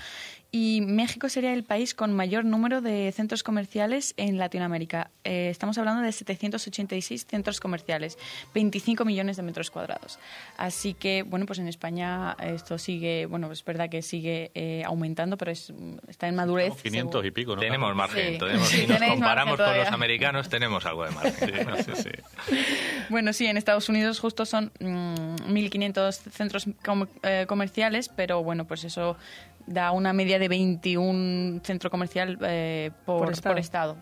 Y México sería el país con mayor número de centros comerciales en Latinoamérica. Eh, estamos hablando de 786 centros comerciales, 25 millones de metros cuadrados. Así que, bueno, pues en España esto sigue, bueno, es verdad que sigue eh, aumentando, pero es, está en madurez. 500 y pico, ¿no? Tenemos margen. Sí. Tenemos, si nos comparamos margen con los americanos, tenemos algo de margen. Sí, sí, sí. Bueno, sí, en Estados Unidos justo son mm, 1.500 centros com- eh, comerciales, pero bueno, pues eso da una media de 21 centro comercial eh, por, Por por estado.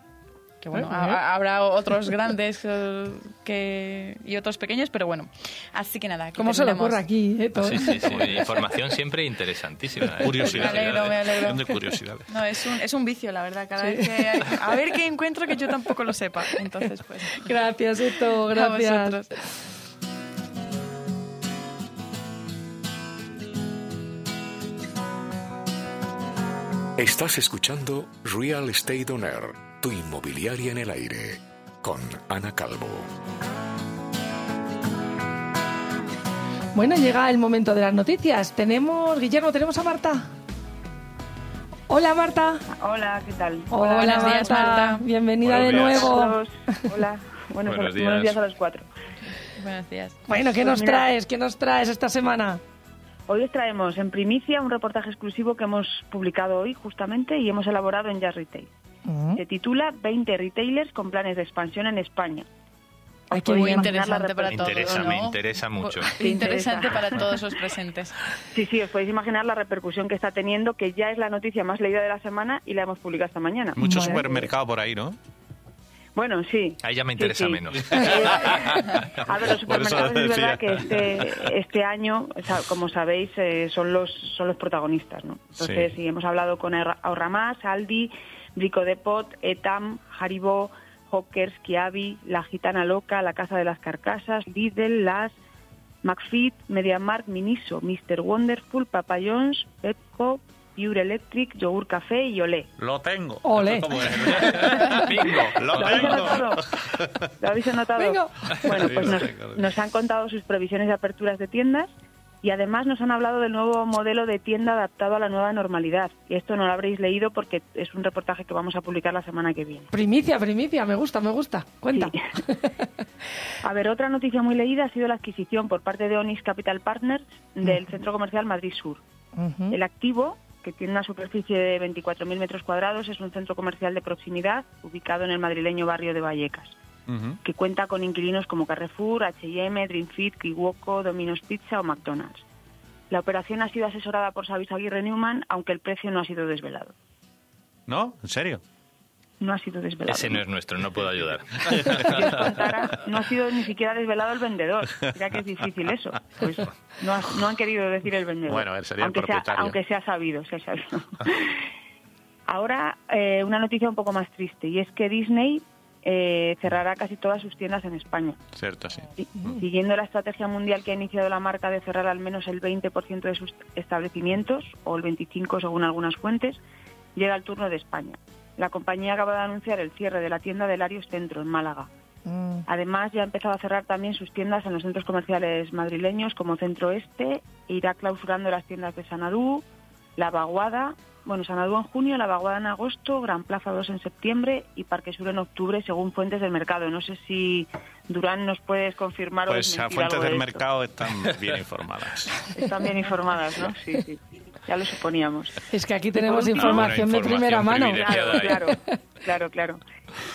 Que bueno, Eh, ha- ha- habrá otros grandes eh, que, y otros pequeños, pero bueno. Así que nada. aquí ¿Cómo se le ocurre aquí? eh, todo? Sí, sí, sí. Información siempre interesantísima. ¿eh? Curiosidad. Me alegro, me alegro. de curiosidades. No, es un, es un vicio, la verdad. Cada vez que hay- a ver qué encuentro que yo tampoco lo sepa. Entonces, pues. Gracias, Eto, a gracias. vosotros. Estás escuchando Real Estate On Air, tu inmobiliaria en el aire, con Ana Calvo. Bueno, llega el momento de las noticias. Tenemos, Guillermo, tenemos a Marta. Hola, Marta. Hola, ¿qué tal? Hola, buenos días, Marta. Bienvenida Buenos de días. nuevo. Hola. Buenos, Buenos días. buenos días a los cuatro. Buenos días. Bueno, ¿qué Pues nos mira. traes? ¿Qué nos traes esta semana? Hoy os traemos en primicia un reportaje exclusivo que hemos publicado hoy justamente y hemos elaborado en Jazz Retail. Mm. Se titula 20 retailers con planes de expansión en España. Os la Interesante para todos. interesa, ¿no? me interesa mucho. Qué interesante interesa. para todos los presentes. Sí, sí, os podéis imaginar la repercusión que está teniendo, que ya es la noticia más leída de la semana y la hemos publicado esta mañana. Mucho Bueno. supermercado por ahí, ¿no? Bueno, sí. Ahí ya me interesa sí. menos. A ver, los supermercados es verdad que este, este año, como sabéis, eh, son los son los protagonistas, ¿no? Entonces, Sí. hemos hablado con Ahorra Ahorra Más, Aldi, Brico Depot, Etam, Haribo, Hawkers, Kiabi, La Gitana Loca, La Casa de las Carcasas, Lidl, Las, McFit, MediaMarkt, Miniso, Mr. Wonderful, Papa John's, Pepco, Pure Electric, Yogur Café y Olé. Lo tengo. Olé. Lo ¿Lo habéis tengo. anotado? ¿Lo habéis anotado? Bueno, pues nos, nos han contado sus previsiones de aperturas de tiendas y además nos han hablado del nuevo modelo de tienda adaptado a la nueva normalidad. Y esto no lo habréis leído porque es un reportaje que vamos a publicar la semana que viene. Primicia, primicia, me gusta, me gusta. Cuenta. Sí. A ver, otra noticia muy leída ha sido la adquisición por parte de Onis Capital Partners del centro comercial Madrid Sur. El activo, que tiene una superficie de 24.000 metros cuadrados, es un centro comercial de proximidad ubicado en el madrileño barrio de Vallecas. Que cuenta con inquilinos como Carrefour, H&M, Dreamfit, Kiwoko, Domino's Pizza o McDonald's. La operación ha sido asesorada por Sabis Aguirre Newman, aunque el precio no ha sido desvelado. ¿No? ¿En serio? No ha sido desvelado. Ese no es nuestro, no puedo ayudar. Si os contara, no ha sido ni siquiera desvelado el vendedor. Mira que es difícil eso. Pues no, ha- no han querido decir el vendedor. Bueno, él sería el aunque sea, aunque sabido, se ha sabido. Ahora, eh, una noticia un poco más triste, y es que Disney eh, cerrará casi todas sus tiendas en España. Cierto, sí. Sí, Siguiendo la estrategia mundial que ha iniciado la marca de cerrar al menos el 20% de sus establecimientos, o el 25% según algunas fuentes, llega el turno de España. La compañía acaba de anunciar el cierre de la tienda del Arios Centro, en Málaga. Mm. Además, ya ha empezado a cerrar también sus tiendas en los centros comerciales madrileños como Centro Este, e irá clausurando las tiendas de Sanadú, La Vaguada, bueno, Sanadú en junio, La Vaguada en agosto, Gran Plaza 2 en septiembre y Parque Sur en octubre, según fuentes del mercado. No sé si Durán nos puedes confirmar o Pues las desmentir fuentes algo del de esto. mercado están bien informadas. Están bien informadas, ¿no? Sí, sí. Ya lo suponíamos. Es que aquí tenemos último- información de Información primera mano. Claro, claro, claro, claro.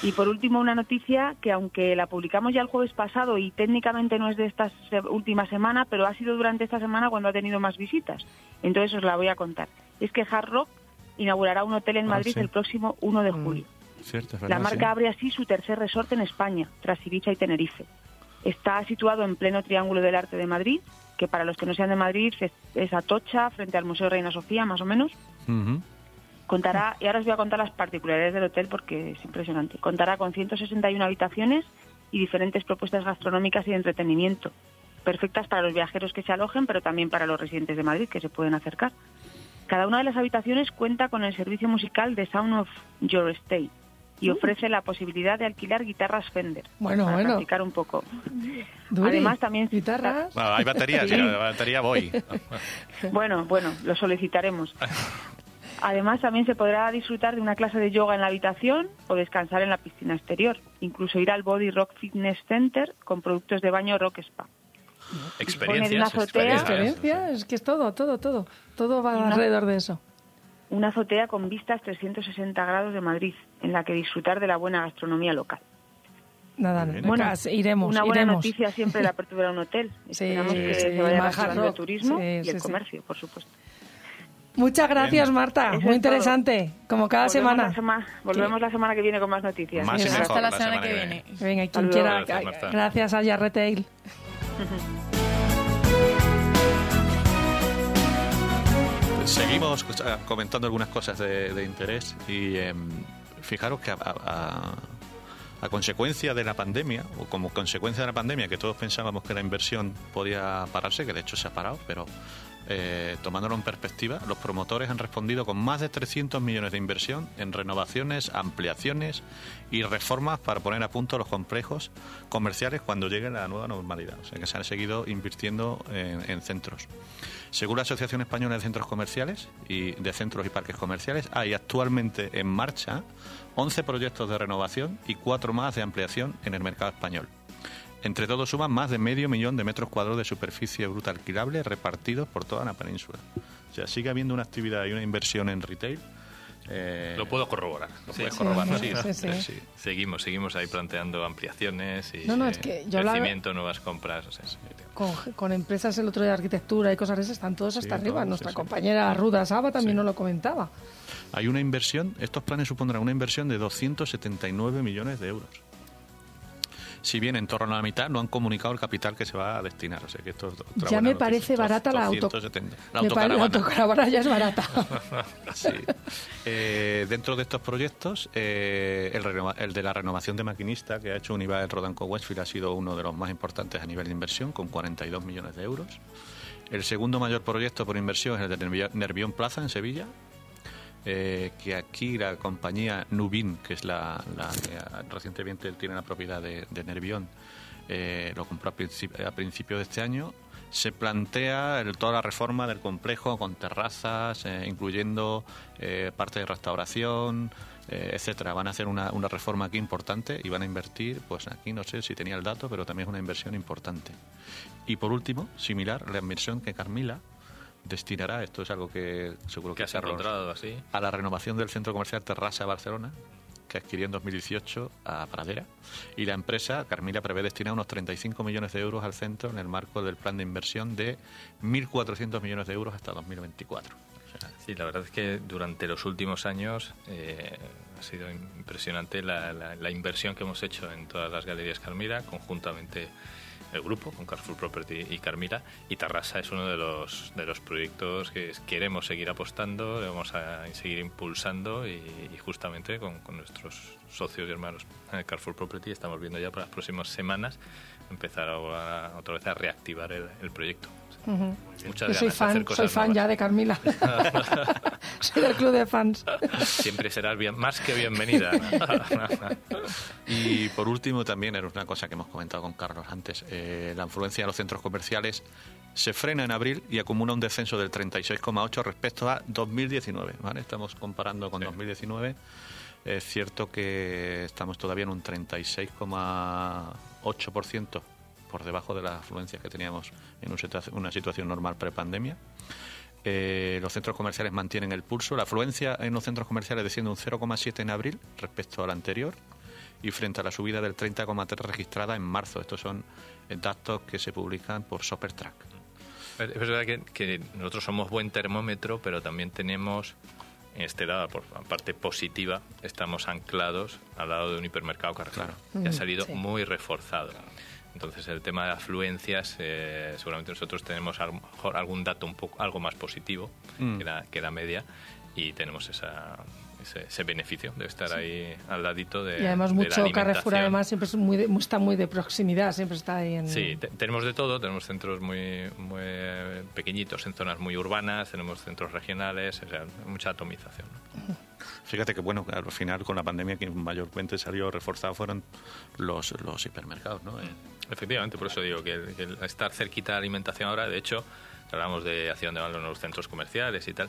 Y por último, una noticia que aunque la publicamos ya el jueves pasado y técnicamente no es de esta se- última semana, pero ha sido durante esta semana cuando ha tenido más visitas. Entonces os la voy a contar. Es que Hard Rock inaugurará un hotel en Ah, Madrid sí. el próximo 1 de Mm. julio. Cierto, La marca sí. abre así su tercer resort en España, tras Ibiza y Tenerife. Está situado en pleno Triángulo del Arte de Madrid, que para los que no sean de Madrid es, es Atocha, frente al Museo Reina Sofía, más o menos. Contará, y ahora os voy a contar las particularidades del hotel porque es impresionante. Contará con 161 habitaciones y diferentes propuestas gastronómicas y de entretenimiento, perfectas para los viajeros que se alojen, pero también para los residentes de Madrid que se pueden acercar. Cada una de las habitaciones cuenta con el servicio musical de Sound of Your Stay. Y ofrece la posibilidad de alquilar guitarras Fender Bueno, para bueno. practicar un poco. Duri, Además, también- guitarras. Bueno, hay batería, Sí. hay batería voy. Bueno, bueno, lo solicitaremos. Además, también se podrá disfrutar de una clase de yoga en la habitación o descansar en la piscina exterior. Incluso ir al Body Rock Fitness Center con productos de baño Rock Spa. Experiencias. una azotea. Experiencia, es que es todo, todo, todo. Todo va alrededor de eso. Una azotea con vistas 360 grados de Madrid, en la que disfrutar de la buena gastronomía local. Nada, bien. bueno, iremos, Una buena iremos. noticia siempre la apertura de un hotel. Sí, Esperamos que sí, se vaya mejorando el turismo Sí, y el sí. comercio, por supuesto. Muchas gracias, Marta. Eso Muy es todo. interesante, como cada Volvemos semana. la sema- volvemos la semana que viene con más noticias. Más mejor Hasta la la semana semana que que viene. Venga, y quien Hasta quiera. Gracias, Marta. gracias a Ya Retail. Seguimos eh, comentando algunas cosas de, de interés y em, fijaros que a, consecuencia de la pandemia, o como consecuencia de la pandemia, que todos pensábamos que la inversión podía pararse, que de hecho se ha parado, pero eh, tomándolo en perspectiva, los promotores han respondido con más de 300 millones de inversión en renovaciones, ampliaciones y reformas para poner a punto los complejos comerciales cuando llegue la nueva normalidad. O sea que se han seguido invirtiendo en, en centros. Según la Asociación Española de Centros Comerciales y de Centros y Parques Comerciales, hay actualmente en marcha 11 proyectos de renovación y 4 más de ampliación en el mercado español. Entre todos suman más de medio millón de metros cuadrados de superficie bruta alquilable repartidos por toda la península. O sea, sigue habiendo una actividad y una inversión en retail. eh, Lo puedo corroborar. lo Sí. puedes corroborar, Sí, sí, sí, sí. sí. Seguimos, seguimos ahí planteando ampliaciones y No, no, es que yo la- crecimiento, nuevas compras. o sea, es- Con, con empresas el otro de arquitectura y cosas de esas están todos hasta arriba. todos, Nuestra sí, sí. compañera Ruda Saba también Sí. nos lo comentaba. Hay una inversión, estos planes supondrán una inversión de 279 millones de euros. Si bien en torno a la mitad no han comunicado el capital que se va a destinar. O sea que esto es otra Ya me noticia. parece barata la auto. 270. La autocaravana. ya es barata. Sí. Eh, dentro de estos proyectos, eh, el, renova- el de la renovación de maquinista que ha hecho Unibail Rodanco Westfield ha sido uno de los más importantes a nivel de inversión, con 42 millones de euros. El segundo mayor proyecto por inversión es el de Nervión Plaza en Sevilla, eh, que aquí la compañía Nubin, que es la, que recientemente tiene la propiedad de, de Nervión, eh, lo compró a, principi- a principio de este año. Se plantea toda la reforma del complejo con terrazas, eh, incluyendo parte de restauración, etcétera. Van a hacer una, una reforma aquí importante y van a invertir, pues aquí no sé si tenía el dato, pero también es una inversión importante. Y por último, similar, la inversión que Carmila destinará, esto es algo que seguro ¿Qué que has Carlos- encontrado así? a la renovación del centro comercial Terrassa Barcelona, que adquirió en 2018 a Pradera. Y la empresa, Carmila, prevé destinar unos 35 millones de euros al centro en el marco del plan de inversión de 1.400 millones de euros hasta 2024. O sea, Sí, la verdad es que durante los últimos años eh, ha sido impresionante la, la- la inversión que hemos hecho en todas las galerías Carmila, conjuntamente el grupo, con Carrefour Property y Carmila, y Tarrasa es uno de los, de los proyectos que queremos seguir apostando, vamos a seguir impulsando y, justamente con, nuestros socios y hermanos en Carrefour Property estamos viendo ya para las próximas semanas empezar ahora otra vez a reactivar el, el proyecto. Muchas Yo soy ganas de hacer fan, soy fan nuevas. ya de Carmila. soy del club de fans. Siempre serás bien, más que bienvenida. Y por último, también era una cosa que hemos comentado con Carlos antes, eh, la influencia de los centros comerciales se frena en abril y acumula un descenso del 36,8 respecto a 2019. ¿vale? Estamos comparando con 2019. Es cierto que estamos todavía en un 36,8% por debajo de las afluencias que teníamos en un situa- una situación normal prepandemia. Eh, los centros comerciales mantienen el pulso. La afluencia en los centros comerciales desciende un 0,7 en abril respecto al anterior y frente a la subida del 30,3 registrada en marzo. Estos son datos que se publican por Supertrack. Es verdad que, que nosotros somos buen termómetro, pero también tenemos, en este lado, por la parte positiva, estamos anclados al lado de un hipermercado Carrefour, Claro. que ha Mm, salido sí. muy reforzado. Entonces, el tema de afluencias, eh, seguramente nosotros tenemos a lo mejor algún dato un poco algo más positivo Mm. que, la, que la media y tenemos esa, ese, ese beneficio de estar ahí al ladito de Y además de la mucho Carrefour además siempre es muy de- está muy de proximidad, siempre está ahí en... Sí, te- tenemos de todo, tenemos centros muy, muy pequeñitos en zonas muy urbanas, tenemos centros regionales, o sea, mucha atomización. ¿no? Fíjate que, bueno, al final con la pandemia quien mayormente salió reforzado fueron los, los hipermercados, ¿no? Eh, Efectivamente, por eso digo que, el- que el estar cerquita de alimentación ahora, de hecho, hablamos de hacia dónde van los centros comerciales y tal.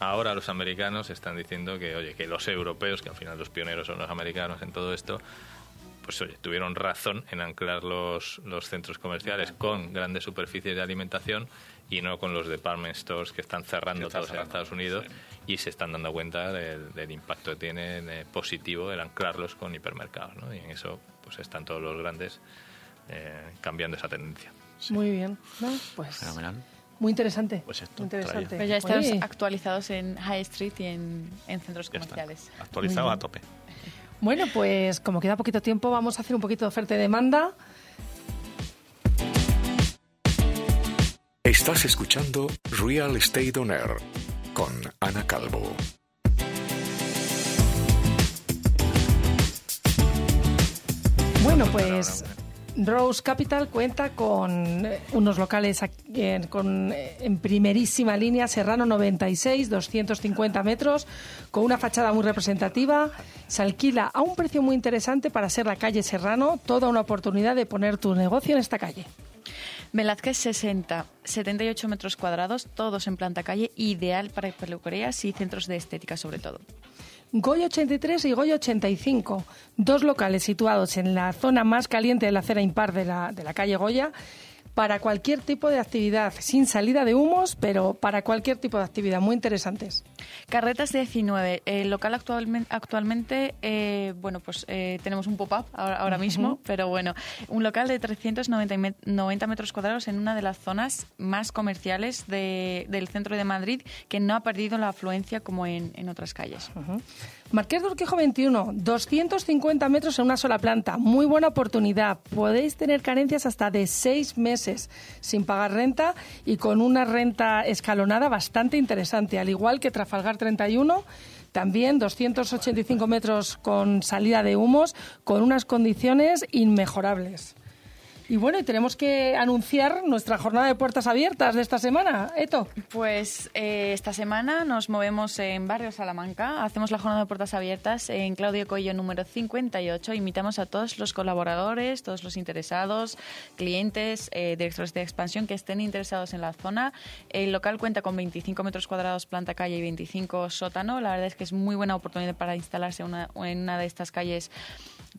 Ahora los americanos están diciendo que, oye, que los europeos, que al final los pioneros son los americanos en todo esto, pues oye, tuvieron razón en anclar los, los centros comerciales con grandes superficies de alimentación y no con los department stores que están cerrando Que todos en Estados Unidos y se están dando cuenta del, del impacto que tiene eh, positivo el anclarlos con hipermercados, ¿no? Y en eso pues están todos los grandes eh, cambiando esa tendencia. Muy bien. ¿no? Pues Fenomenal. muy interesante. Pues esto, muy interesante. Pero ya estamos Oye, actualizados en High Street y en, en centros Ya comerciales. Actualizado a tope. Bueno, pues como queda poquito tiempo, vamos a hacer un poquito de oferta y demanda. Estás escuchando Real Estate On Air con Ana Calvo. Bueno, pues Rose Capital cuenta con eh, unos locales aquí en, con, eh, en primerísima línea, Serrano 96, 250 metros, con una fachada muy representativa. Se alquila a un precio muy interesante para ser la calle Serrano, toda una oportunidad de poner tu negocio en esta calle. Velázquez 60, 78 metros cuadrados, todos en planta calle, ideal para peluquerías y centros de estética sobre todo. Goya 83 y Goya 85, dos locales situados en la zona más caliente de la acera impar de la, de la calle Goya, para cualquier tipo de actividad, sin salida de humos, pero para cualquier tipo de actividad, muy interesantes. Carretas 19, el local actualmente, actualmente eh, bueno, pues eh, tenemos un pop-up ahora, ahora mismo, pero bueno, un local de 390 me- 90 metros cuadrados en una de las zonas más comerciales de- del centro de Madrid, que no ha perdido la afluencia como en, en otras calles. Marqués de Urquijo 21, 250 metros en una sola planta. Muy buena oportunidad. Podéis tener carencias hasta de seis meses sin pagar renta y con una renta escalonada bastante interesante, al igual que Trafalgar 31. También 285 metros con salida de humos, con unas condiciones inmejorables. Y bueno, y tenemos que anunciar nuestra jornada de puertas abiertas de esta semana. Eto. Pues eh, esta semana nos movemos en Barrio Salamanca, hacemos la jornada de puertas abiertas en Claudio Coello número 58. Invitamos a todos los colaboradores, todos los interesados, clientes, eh, directores de expansión que estén interesados en la zona. El local cuenta con 25 metros cuadrados planta calle y 25 sótano. La verdad es que es muy buena oportunidad para instalarse en una de estas calles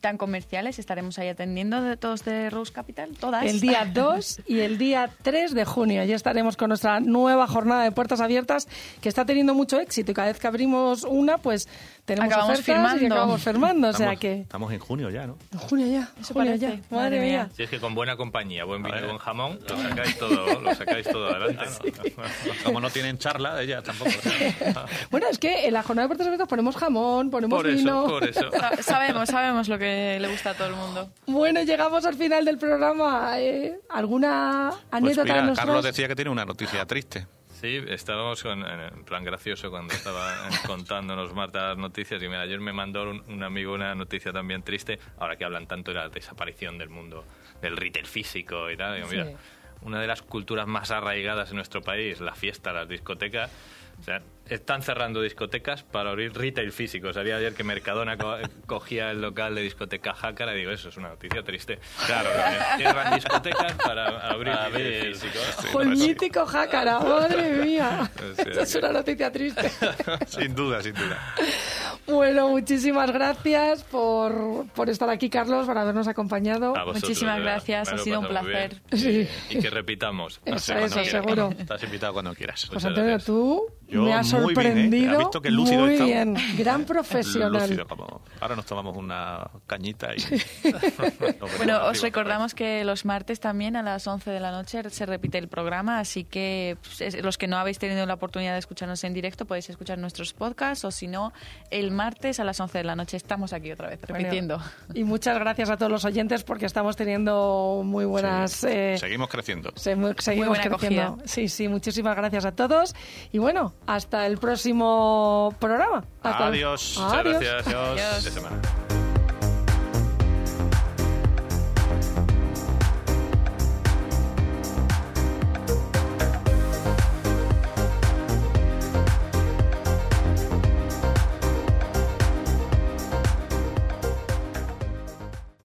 tan comerciales. Estaremos ahí atendiendo de todos de Rose Capital, todas. El día 2 y el día 3 de junio. Ya estaremos con nuestra nueva jornada de puertas abiertas que está teniendo mucho éxito y cada vez que abrimos una, pues tenemos Acabamos ofertas y firmando. acabamos firmando. O sea estamos, que... estamos en junio ya, ¿no? En junio ya, Eso junio parece, ya. madre Madre mía. mía. Si es que con buena compañía, buen vino buen jamón, lo sacáis todo, lo sacáis todo adelante. Como no tienen charla, ella tampoco. Bueno, es que en la jornada de puertas abiertas ponemos jamón, ponemos Por vino. eso, por eso. Sa- sabemos, sabemos lo que le gusta a todo el mundo. Bueno, llegamos al final del programa. eh, ¿Alguna Pues anécdota mira, de nuestros? Carlos decía que tiene una noticia triste. Sí, estábamos con- en plan gracioso cuando estaba contándonos Marta las noticias y mira, ayer me mandó un, un amigo una noticia también triste, ahora que hablan tanto de la desaparición del mundo del retail físico y tal. Digo, mira, Sí. Una de las culturas más arraigadas en nuestro país, la fiesta, las discotecas, o sea, están cerrando discotecas para abrir retail físico. Sabía ayer que Mercadona co- cogía el local de discoteca Jácara y digo, eso es una noticia triste. Claro, que cierran discotecas para abrir retail físico. Sí, ¡Jo, el no, mítico jácara! ¡Madre mía! Sí, Esa es una noticia triste. sin duda, sin duda. Bueno, muchísimas gracias por, por estar aquí, Carlos, por habernos acompañado. A vosotros, Muchísimas gracias, ha sido un placer. Sí. Y que repitamos. Eso, sé seguro. Estás invitado cuando quieras. Pues Antonio, tú Yo me has muy bien, ¿eh? sorprendido. ¿Has visto qué lúcido muy bien, gran profesional. Lúcido, como- Ahora nos tomamos una cañita y... Bueno, os recordamos que los martes también a las 11 de la noche se repite el programa, así que pues, es- los que no habéis tenido la oportunidad de escucharnos en directo podéis escuchar nuestros podcasts o si no, el martes a las 11 de la noche estamos aquí otra vez repitiendo. Bueno, y muchas gracias a todos los oyentes porque estamos teniendo muy buenas... eh, Seguimos creciendo. se- seguimos buena creciendo. acogida. Sí, sí, muchísimas gracias a todos. Y bueno, hasta el próximo programa. Hasta- Adiós. Muchas Adiós. gracias. Adiós. Fin de semana.